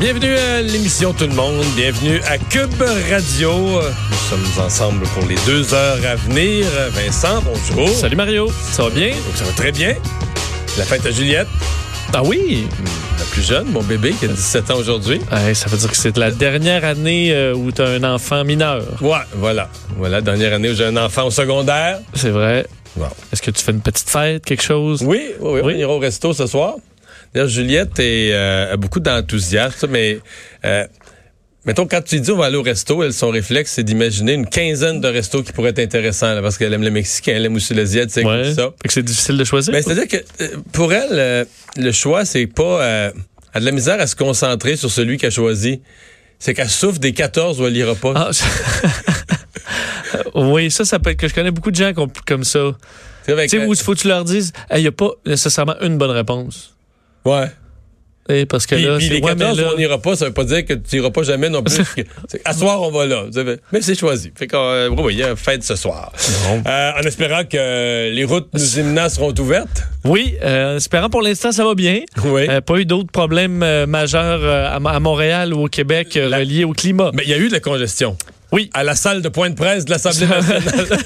Bienvenue à l'émission Tout le monde. Bienvenue à Cube Radio. Nous sommes ensemble pour les deux heures à venir. Vincent, bonjour. Salut Mario, ça va bien? Donc, ça va très bien. La fête à Juliette, Ah oui? la plus jeune, mon bébé qui a 17 ans aujourd'hui. Ouais, ça veut dire que c'est la dernière année euh, où tu as un enfant mineur. Ouais, voilà. Voilà, dernière année où j'ai un enfant au secondaire. C'est vrai. Wow. Est-ce que tu fais une petite fête, quelque chose? Oui, oui, oui, Oui? on ira au resto ce soir. D'ailleurs, Juliette est, euh, a beaucoup d'enthousiasme, ça, mais euh, mettons, quand tu dis on va aller au resto, elle, son réflexe, c'est d'imaginer une quinzaine de restos qui pourraient être intéressants, là, parce qu'elle aime le Mexicain, elle aime aussi l'asiatique, Ouais. tout ça. Fait que c'est difficile de choisir. Ben, c'est-à-dire que euh, pour elle, euh, le choix, c'est pas... Elle a de la misère à se concentrer sur celui qu'elle a choisi. C'est qu'elle souffre des 14 où elle ira pas. Ah, oui, ça, ça peut être que je connais beaucoup de gens qui ont- comme ça. Tu sais, où il faut que tu leur dises, il n'y a pas nécessairement une bonne réponse. Ouais. Parce que Puis, là, puis les ouais, mais 14 où là- on n'ira pas, ça veut pas dire que tu n'iras pas jamais non plus. Que- à soir, on va là. Mais c'est choisi. Fait qu'on, euh, il y a fête ce soir. Euh, en espérant que les routes nous imminents seront ouvertes. Oui, euh, en espérant pour l'instant, ça va bien. Oui. Euh, pas eu d'autres problèmes majeurs à, Mo- à Montréal ou au Québec reliés au climat. Mais il y a eu de la congestion. Oui. À la salle de point de presse de l'Assemblée nationale.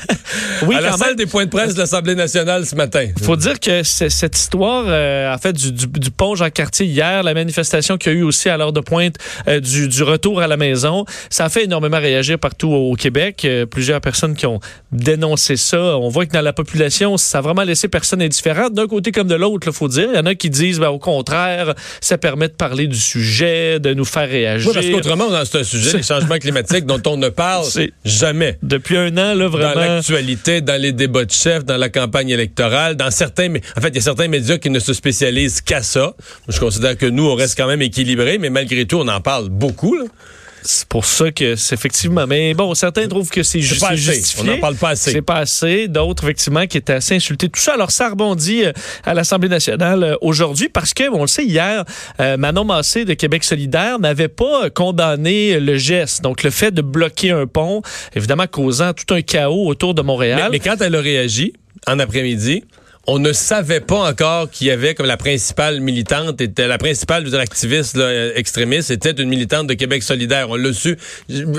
Oui, à la salle même. des points de presse de l'Assemblée nationale ce matin. faut dire que cette histoire, euh, en fait, du, du, du pont Jean-Cartier hier, la manifestation qu'il y a eu aussi à l'heure de pointe euh, du, du retour à la maison, ça a fait énormément réagir partout au Québec. Euh, plusieurs personnes qui ont dénoncé ça. On voit que dans la population, ça a vraiment laissé personne indifférent, d'un côté comme de l'autre, il faut dire. Il y en a qui disent, ben, au contraire, ça permet de parler du sujet, de nous faire réagir. Oui, parce qu'autrement, dans- c'est un sujet, les changements climatiques dont on ne parle jamais. Depuis un an, là, Dans vraiment. l'actualité, dans les débats de chefs, dans la campagne électorale, dans certains, en fait, il y a certains médias qui ne se spécialisent qu'à ça. Je considère que nous, on reste quand même équilibrés, mais malgré tout, on en parle beaucoup. là. C'est pour ça que c'est effectivement. Mais bon, certains trouvent que c'est ju- pas c'est assez. justifié. On n'en parle pas assez. C'est pas assez. D'autres, effectivement, qui étaient assez insultés. Tout ça, alors, ça rebondit euh, à l'Assemblée nationale euh, aujourd'hui parce que, on le sait, hier, euh, Manon Massé de Québec solidaire n'avait pas condamné le geste. Donc, le fait de bloquer un pont, évidemment, causant tout un chaos autour de Mais, Montréal. mais quand elle a réagi, en après-midi, on ne savait pas encore qu'il y avait comme la principale militante, était la principale dire, activiste là, extrémiste, était une militante de Québec solidaire. On l'a su,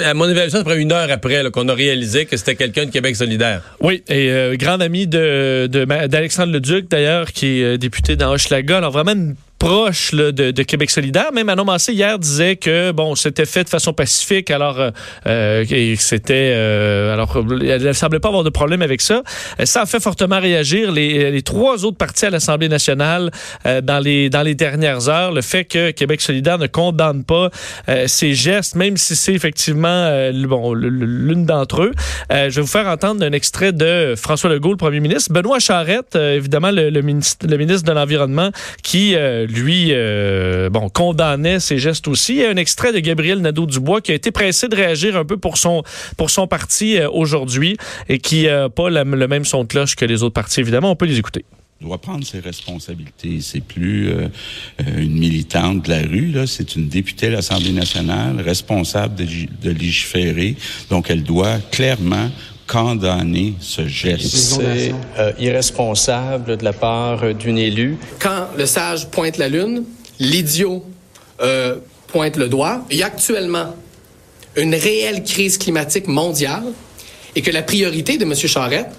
à mon évaluation, après une heure après qu'on a réalisé que c'était quelqu'un de Québec solidaire. Oui, et euh, grand ami de, d'Alexandre Leduc, d'ailleurs, qui est euh, député dans Hochelaga. Alors, vraiment une proche de, de Québec solidaire. Même Manon Massé, hier, disait que, bon, c'était fait de façon pacifique, alors, euh, euh, c'était... euh, alors, elle ne semblait pas avoir de problème avec ça. Euh, Ça a fait fortement réagir les, trois autres partis à l'Assemblée nationale euh, dans, les, dans les dernières heures. Le fait que Québec solidaire ne condamne pas euh, ces gestes, même si c'est effectivement bon, l'une d'entre eux. Je vais vous faire entendre un extrait de François Legault, le premier ministre. Benoît Charette, évidemment, le, le ministre, le ministre de l'Environnement, qui, lui, euh, bon, condamnait ces gestes aussi. Il y a un extrait de Gabriel Nadeau-Dubois qui a été pressé de réagir un peu pour son, pour son parti euh, aujourd'hui et qui n'a pas la- le même son de cloche que les autres partis, évidemment. On peut les écouter. doit prendre ses responsabilités. C'est plus euh, euh, une militante de la rue, là. C'est une députée de l'Assemblée nationale, responsable de, de légiférer. Donc, elle doit clairement condamner ce geste. C'est euh, irresponsable de la part d'une élue. Quand le sage pointe la lune, l'idiot euh, pointe le doigt. Il y a actuellement une réelle crise climatique mondiale et que la priorité de M. Charette,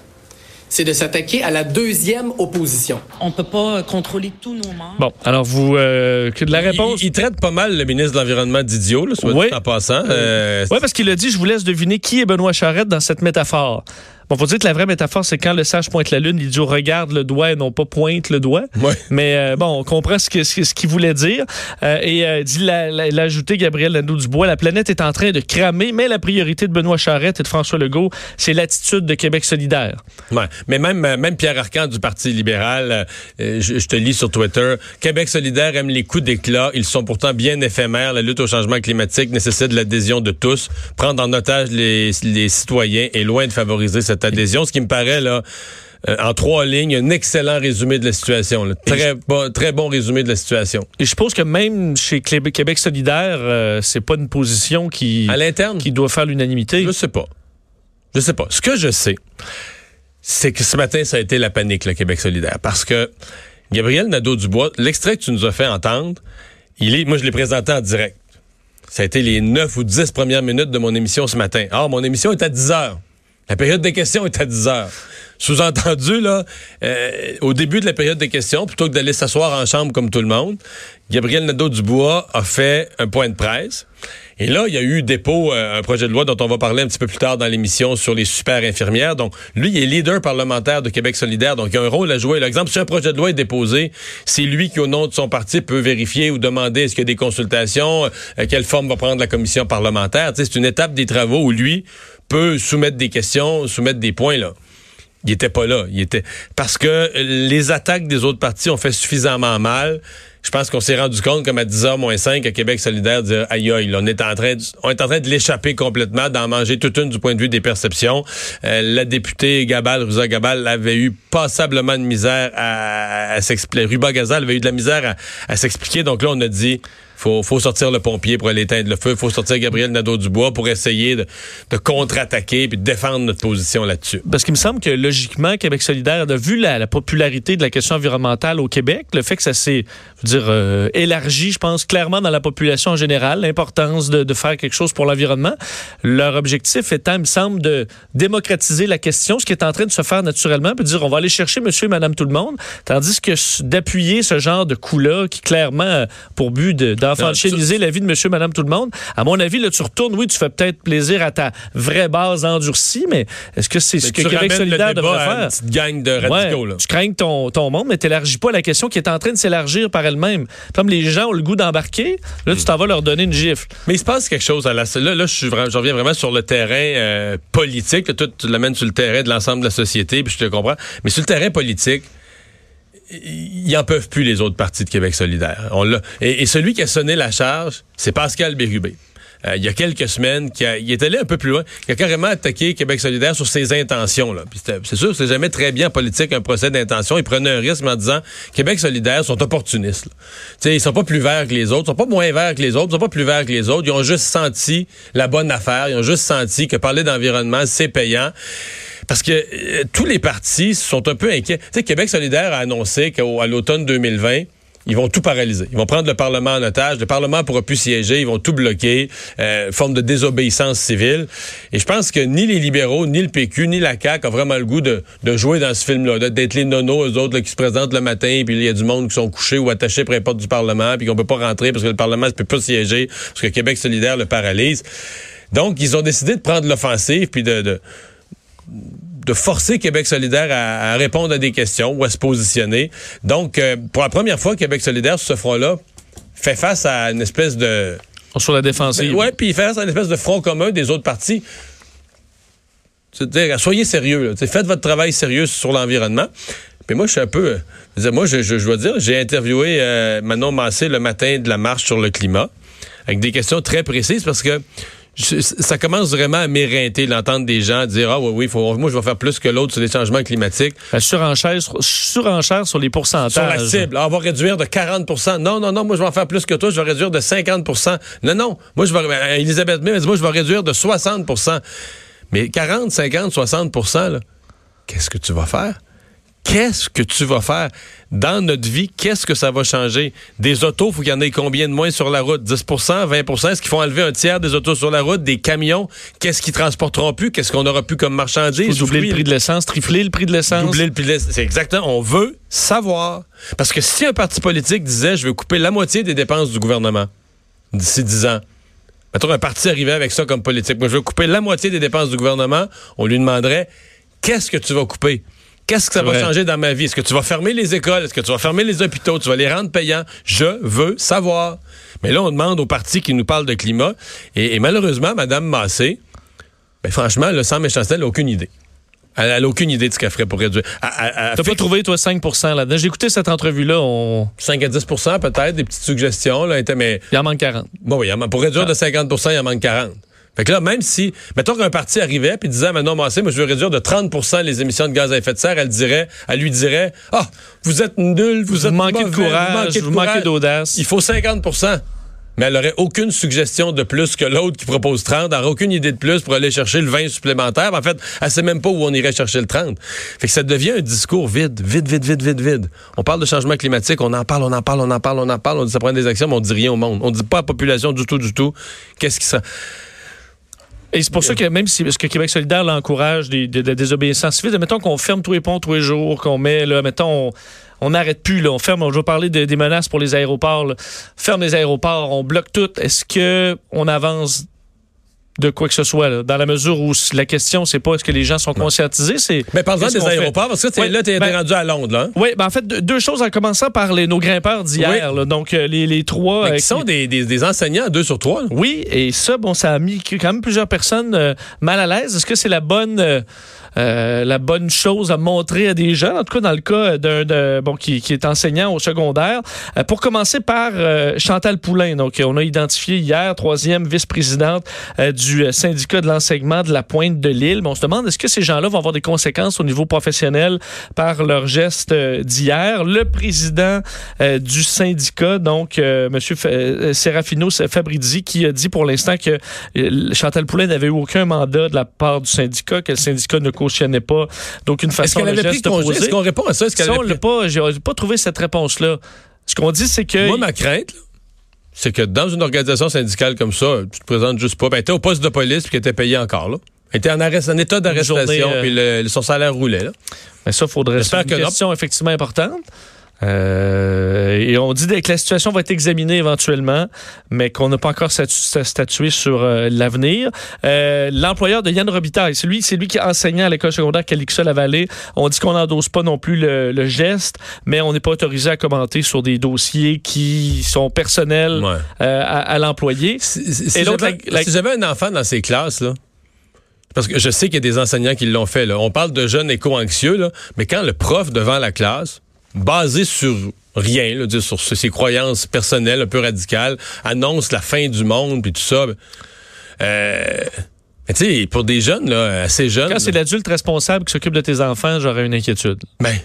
c'est de s'attaquer à la deuxième opposition. On ne peut pas contrôler tous nos membres. Bon, alors vous, euh, que de la réponse. Il, il traite pas mal le ministre de l'Environnement d'idiot, soit Oui. dit en passant. Euh, Oui, parce qu'il a dit, je vous laisse deviner qui est Benoît Charette dans cette métaphore. Bon, faut dire que la vraie métaphore, c'est quand le sage pointe la lune, l'idiot regarde le doigt et non pas pointe le doigt. Ouais. Mais euh, bon, on comprend ce que- ce ce qu'il voulait dire. Euh, et euh, dit, la- la- il a ajouté Gabriel Nadeau-Dubois, la planète est en train de cramer, mais la priorité de Benoît Charette et de François Legault, c'est l'attitude de Québec solidaire. Ouais. Mais même, euh, même Pierre Arcan du Parti libéral, je, je te lis sur Twitter, Québec solidaire aime les coups d'éclat. Ils sont pourtant bien éphémères. La lutte au changement climatique nécessite l'adhésion de tous. Prendre en otage les, les citoyens est loin de favoriser cette adhésion. Ce qui me paraît, là, euh, en trois lignes, un excellent résumé de la situation. là. Très, bon, très bon résumé de la situation. Et je suppose que même chez Québec solidaire, euh, c'est pas une position qui, À l'interne, qui doit faire l'unanimité. Je sais pas. Je sais pas. Ce que je sais, c'est que ce matin, ça a été la panique, le Québec solidaire. Parce que Gabriel Nadeau-Dubois, l'extrait que tu nous as fait entendre, il est, moi, je l'ai présenté en direct. Ça a été les 9 ou 10 premières minutes de mon émission ce matin. Ah, mon émission est à 10 heures. La période des questions est à 10 heures. Sous-entendu, là, euh, au début de la période des questions, plutôt que d'aller s'asseoir en chambre comme tout le monde, Gabriel Nadeau-Dubois a fait un point de presse. Et là, il y a eu dépôt, euh, un projet de loi dont on va parler un petit peu plus tard dans l'émission sur les super infirmières. Donc, lui, il est leader parlementaire de Québec solidaire, donc il a un rôle à jouer. L'exemple, si un projet de loi est déposé, c'est lui qui, au nom de son parti, peut vérifier ou demander est-ce qu'il y a des consultations, euh, quelle forme va prendre la commission parlementaire. C'est une étape des travaux où lui peut soumettre des questions, soumettre des points, là. Il était pas là. Il était parce que les attaques des autres partis ont fait suffisamment mal. Je pense qu'on s'est rendu compte, comme à 10h moins 5, à Québec solidaire, dire aïe aïe, là, on est en train de, on est en train de l'échapper complètement, d'en manger toute une du point de vue des perceptions. Euh, la députée Gabal, Ruza Gabal, avait eu passablement de misère à, s'expliquer. Ruba Gazal avait eu de la misère à s'expliquer. Donc là, on a dit faut, faut sortir le pompier pour aller éteindre le feu. faut sortir Gabriel Nadeau-Dubois pour essayer de, de contre-attaquer puis de défendre notre position là-dessus. Parce qu'il me semble que logiquement, Québec solidaire a vu la, la popularité de la question environnementale au Québec, le fait que ça s'est, dire, euh, élargi, je pense, clairement dans la population en général, l'importance de, de faire quelque chose pour l'environnement. Leur objectif étant, il me semble, de démocratiser la question, ce qui est en train de se faire naturellement, puis de dire on va aller chercher monsieur et madame tout le monde, tandis que d'appuyer ce genre de coup-là, qui clairement pour but de- d'enfanchiniser la vie de monsieur madame tout le monde, à mon avis, là, tu retournes, oui, tu fais peut-être plaisir à ta vraie base endurcie, mais est-ce que c'est ce que tu Québec ramènes le solidaire devrait faire? une petite gang de radicaux. Ouais, là. tu crains ton, ton monde, mais tu n'élargis pas la question qui est en train de s'élargir par elle-même. Comme les gens ont le goût d'embarquer, là, tu t'en vas leur donner une gifle. Mais il se passe quelque chose à la là, là je suis vraiment, je reviens vraiment sur le terrain euh, politique. Toi, tu l'amènes sur le terrain de l'ensemble de la société, puis je te comprends. Mais sur le terrain politique, ils en peuvent plus les autres partis de Québec solidaire. On. Et, et celui qui a sonné la charge, c'est Pascal Bérubé. Euh, il y a quelques semaines, qui il est allé un peu plus loin. Il a carrément attaqué Québec solidaire sur ses intentions. C'est sûr, c'est jamais très bien en politique un procès d'intention. Il prenait un risque en disant Québec solidaire sont opportunistes. là. Ils sont pas plus verts que les autres, ils sont pas moins verts que les autres, ils sont pas plus verts que les autres. Ils ont juste senti la bonne affaire. Ils ont juste senti que parler d'environnement, c'est payant. Parce que euh, tous les partis sont un peu inquiets. Tu sais, Québec solidaire a annoncé qu'à l'automne 2020, ils vont tout paralyser. Ils vont prendre le Parlement en otage. Le Parlement pourra plus siéger. Ils vont tout bloquer. Euh, forme de désobéissance civile. Et je pense que ni les libéraux, ni le PQ, ni la CAQ ont vraiment le goût de, jouer dans ce film-là, d'être les nonos, eux autres, qui se présentent le matin, puis il y a du monde qui sont couchés ou attachés près porte du Parlement, puis qu'on peut pas rentrer parce que le Parlement ne peut pas siéger, parce que Québec solidaire le paralyse. Donc, ils ont décidé de prendre l'offensive, puis de, de de forcer Québec solidaire à, à répondre à des questions ou à se positionner. Donc, euh, pour la première fois, Québec solidaire, sur ce front-là, fait face à une espèce de... Sur la défensive. Ouais, puis il fait face à une espèce de front commun des autres partis. C'est-à-dire, soyez sérieux. là. Faites votre travail sérieux sur l'environnement. Puis moi, je suis un peu... euh, moi, je, je, je dois dire, j'ai interviewé euh, Manon Massé le matin de la marche sur le climat avec des questions très précises parce que je- ça commence vraiment à m'éreinter d'entendre des gens dire ah oui oui faut, moi je vais faire plus que l'autre sur les changements climatiques La surenchère, surenchère sur les pourcentages. sur la cible. Ah, on va réduire de 40% Non, non, non, moi, je vais en faire plus que toi. Je vais réduire de 50% Non, non. Moi, je vais. euh, Elisabeth May m'a dit, moi, je vais réduire de 60% Mais 40, 50, 60 là, qu'est-ce que tu vas faire? Qu'est-ce que tu vas faire dans notre vie? Qu'est-ce que ça va changer? Des autos, faut qu'il y en ait combien de moins sur la route? 10% 20% Est-ce qu'ils font enlever un tiers des autos sur la route? Des camions? Qu'est-ce qu'ils transporteront plus? Qu'est-ce qu'on aura plus comme marchandises? Doubler le prix de l'essence, tripler le prix de l'essence. Doubler le prix de l'essence. C'est exactement. On veut savoir. Parce que si un parti politique disait, je veux couper la moitié des dépenses du gouvernement d'ici 10 ans, mettons un parti arrivait avec ça comme politique, moi je veux couper la moitié des dépenses du gouvernement, on lui demanderait, qu'est-ce que tu vas couper? Qu'est-ce que ça va changer dans ma vie? Est-ce que tu vas fermer les écoles? Est-ce que tu vas fermer les hôpitaux? Tu vas les rendre payants? Je veux savoir. Mais là, on demande aux partis qui nous parlent de climat. Et, malheureusement, Mme Massé, ben, franchement, le sans méchanceté, elle n'a aucune idée. Elle n'a aucune idée de ce qu'elle ferait pour réduire. T'as pas trouvé, toi, 5% là-dedans? J'ai écouté cette entrevue-là. On... 5 à 10% peut-être, des petites suggestions. Là, mais... Il en manque 40. Bon, oui, pour réduire de 50% il en manque 40. Fait que là, même si, mettons qu'un parti arrivait puis disait, maintenant, moi, moi, je veux réduire de 30% les émissions de gaz à effet de serre, elle dirait, elle lui dirait, ah, vous êtes nul, vous, vous êtes manquez de courage, vous manquez d'audace. Il faut 50% mais elle n'aurait aucune suggestion de plus que l'autre qui propose 30. Elle n'aurait aucune idée de plus pour aller chercher le 20 supplémentaire. En fait, elle sait même pas où on irait chercher le 30. Fait que ça devient un discours vide, vide, vide, vide, vide, vide. On parle de changement climatique, on en parle, on en parle, on en parle, on en parle, on dit ça prend des actions, mais on dit rien au monde. On dit pas à la population du tout, du tout. Qu'est-ce qui ça... Et c'est pour ça que même si parce que Québec solidaire l'encourage des, des, des, civiles, mettons qu'on ferme tous les ponts tous les jours, qu'on met, là, mettons, on n'arrête plus, là, on ferme, je vais parler des menaces pour les aéroports, là. ferme les aéroports, on bloque tout. Est-ce que on avance de quoi que ce soit, là, dans la mesure où la question, c'est pas est-ce que les gens sont conscientisés, c'est... Mais parlons des aéroports, parce que ouais, là, tu es ben, rendu à Londres. Là. Oui, ben en fait, deux choses en commençant par les, nos grimpeurs d'hier. Donc, euh, les, les trois... Mais qui sont des, des, des, enseignants, deux sur trois. Là. Oui, et ça, bon, ça a mis quand même plusieurs personnes euh, mal à l'aise. Est-ce que c'est la bonne... Euh, euh, la bonne chose à montrer à des gens, en tout cas dans le cas d'un bon qui, qui, est enseignant au secondaire. Euh, pour commencer par euh, Chantal Poulain, donc on a identifié hier troisième vice-présidente du syndicat de l'enseignement de la Pointe de l'île. on se demande est-ce que ces gens-là vont avoir des conséquences au niveau professionnel par leur geste d'hier? Le président du syndicat, donc Monsieur Serafino Fabrizi, qui a dit pour l'instant que Chantal Poulain n'avait eu aucun mandat de la part du syndicat, que le syndicat ne cautionnait pas d'aucune façon qu'elle avait pris Est-ce qu'on répond à ça? Est-ce qu'elle ça, pris... pas, j'ai pas trouvé cette réponse-là. Ce qu'on dit, c'est que... Moi, ma crainte, c'est que dans une organisation syndicale comme ça, tu te présentes juste pas. Ben, t'es au poste de police puis était payée encore, là. Était en, arrest, en état d'arrestation, euh... puis le, son salaire roulait, là. Mais ça, faudrait... C'est une question effectivement importante. Euh, et on dit que la situation va être examinée éventuellement, mais qu'on n'a pas encore statué sur euh, l'avenir. Euh, L'employeur de Yann Robitaille, c'est lui, qui enseignait à l'école secondaire Calixa-la-Vallée. On dit qu'on n'endosse pas non plus le, le geste, mais on n'est pas autorisé à commenter sur des dossiers qui sont personnels ouais. à, à l'employé. Si, si, si j'avais un enfant dans ces classes, là, parce que je sais qu'il y a des enseignants qui l'ont fait. Là. On parle de jeunes éco-anxieux, mais quand le prof devant la classe basé sur rien, là, sur ses croyances personnelles un peu radicales, annonce la fin du monde puis tout ça. Euh, mais tu sais, pour des jeunes, là, assez jeunes. Quand c'est l'adulte responsable qui s'occupe de tes enfants, j'aurais une inquiétude. Ben,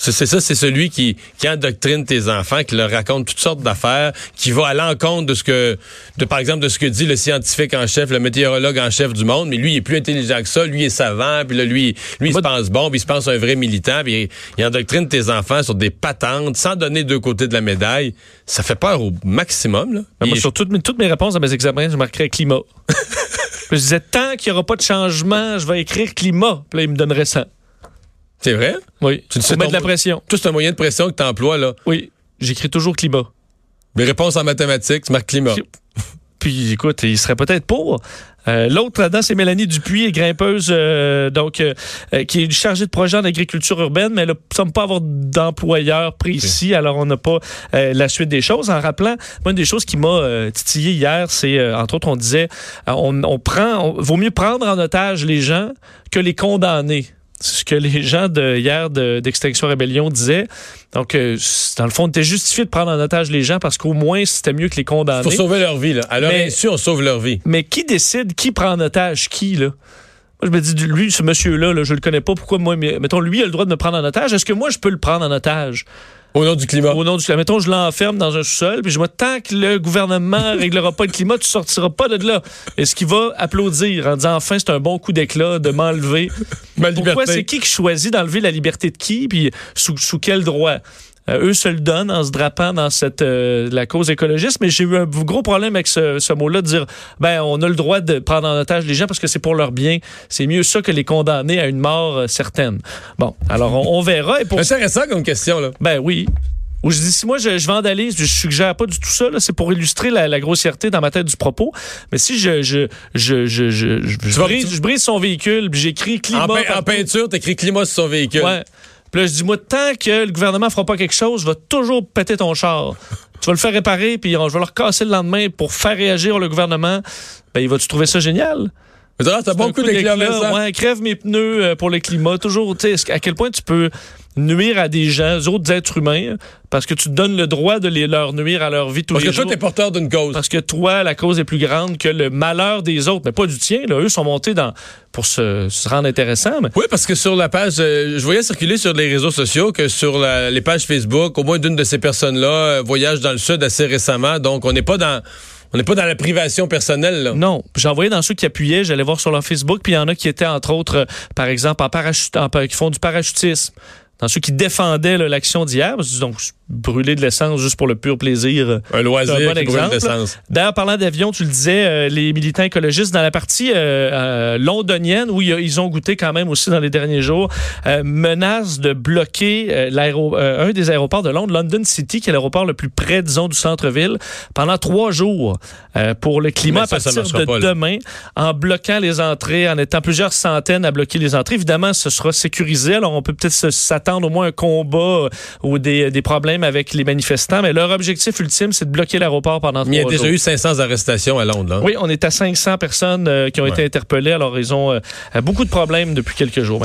c'est ça, c'est celui qui, qui endoctrine tes enfants, qui leur raconte toutes sortes d'affaires, qui va à l'encontre de ce que, de par exemple, de ce que dit le scientifique en chef, le météorologue en chef du monde, mais lui, il est plus intelligent que ça, lui est savant, puis là, lui, lui, il se pense bon, puis il se pense un vrai militant, puis il, il, endoctrine tes enfants sur des patentes, sans donner deux côtés de la médaille. Ça fait peur au maximum, là. Ben, moi, sur toutes mes, toutes mes réponses à mes examens, je marquerais climat. je disais, tant qu'il n'y aura pas de changement, je vais écrire climat. Puis là, il me donnerait ça. C'est vrai? Oui. Tu te mets de la pression. Tout c'est un moyen de pression que tu emploies, là. Oui. J'écris toujours climat. Mes réponses en mathématiques, tu marques climat. Puis écoute, il serait peut-être pour. Euh, L'autre là-dedans, c'est Mélanie Dupuis, grimpeuse, euh, donc euh, qui est chargée de projet en agriculture urbaine, mais elle ne semble pas avoir d'employeur précis, alors on n'a pas la suite des choses. En rappelant, moi, une des choses qui m'a titillé hier, c'est entre autres, on disait, on, on prend, on, vaut mieux prendre en otage les gens que les condamner ce que les gens de hier d'Extinction Rébellion disaient. Donc, euh, dans le fond, on était justifié de prendre en otage les gens parce qu'au moins, c'était mieux que les condamner. Pour sauver leur vie, là. À leur insu, on sauve leur vie. Mais qui décide qui prend en otage qui, là? Moi, je me dis, lui, ce monsieur-là, là, je le connais pas. Pourquoi moi, mais, mettons, lui a le droit de me prendre en otage. Est-ce que moi, je peux le prendre en otage? Au nom du climat. Au nom du climat. Mettons, je l'enferme dans un sous-sol, puis je vois tant que le gouvernement réglera pas le climat, tu sortiras pas de là. Est-ce qu'il va applaudir en disant enfin c'est un bon coup d'éclat de m'enlever? Ma Pourquoi c'est qui qui choisit d'enlever la liberté de qui, puis sous, sous quel droit? Euh, eux se le donnent en se drapant dans cette euh, la cause écologiste, mais j'ai eu un gros problème avec ce, ce mot-là de dire ben on a le droit de prendre en otage les gens parce que c'est pour leur bien. C'est mieux ça que les condamner à une mort euh, certaine. Bon, alors on, on verra. Et pour Intéressant comme question, là. ben oui. Ou je dis, si moi je, je vandalise, je suggère pas du tout ça, là, c'est pour illustrer la, la grossièreté dans ma tête du propos. Mais si je je je je je, je, je brise, je brise son véhicule, puis j'écris climat. En, en partout. peinture, t'écris climat sur son véhicule. Ouais. Puis là, je dis, moi, tant que le gouvernement fera pas quelque chose, je vais toujours péter ton char. tu vas le faire réparer, puis on- je vais le recasser le lendemain pour faire réagir le gouvernement. Ben, il va-tu trouver ça génial? Mais t'as bon coup d'éclat, Vincent. Ouais, crève mes pneus euh, pour le climat. Toujours, tu sais, à quel point tu peux nuire à des gens, d'autres êtres humains, parce que tu donnes le droit de les, leur nuire à leur vie tous Parce les que toi, jours. t'es porteur d'une cause. Parce que toi, la cause est plus grande que le malheur des autres, mais pas du tien. Là. Eux sont montés dans pour se, se rendre intéressants. Mais... Oui, parce que sur la page, euh, je voyais circuler sur les réseaux sociaux que sur la- les pages Facebook, au moins d'une de ces personnes-là euh, voyage dans le sud assez récemment. Donc, on n'est pas dans, on n'est pas dans la privation personnelle. Là. Non, j'ai envoyé dans ceux qui appuyaient, j'allais voir sur leur Facebook, puis il y en a qui étaient entre autres, euh, par exemple, en parachute, en qui font du parachutisme. Dans ceux qui défendaient l'action d'hier, donc brûler de l'essence juste pour le pur plaisir. euh, Un loisir un bon qui brûle exemple. D'ailleurs, parlant d'avion, tu le disais, euh, les militants écologistes dans la partie euh, euh, londonienne, où ils ont goûté quand même aussi dans les derniers jours, menacent de bloquer un des aéroports de Londres, London City, qui est l'aéroport le plus près, disons, du centre-ville, pendant trois jours pour le climat ça, à partir de pas, demain, en bloquant les entrées, en étant plusieurs centaines à bloquer les entrées. Évidemment, ce sera sécurisé, alors on peut peut-être se- au moins un combat euh, ou des, des problèmes avec les manifestants, mais leur objectif ultime, c'est de bloquer l'aéroport pendant Mais il y a trois déjà jours. eu 500 arrestations à Londres. Là. Oui, on est à 500 personnes euh, qui ont été interpellées. Alors, ils ont euh, beaucoup de problèmes depuis quelques jours.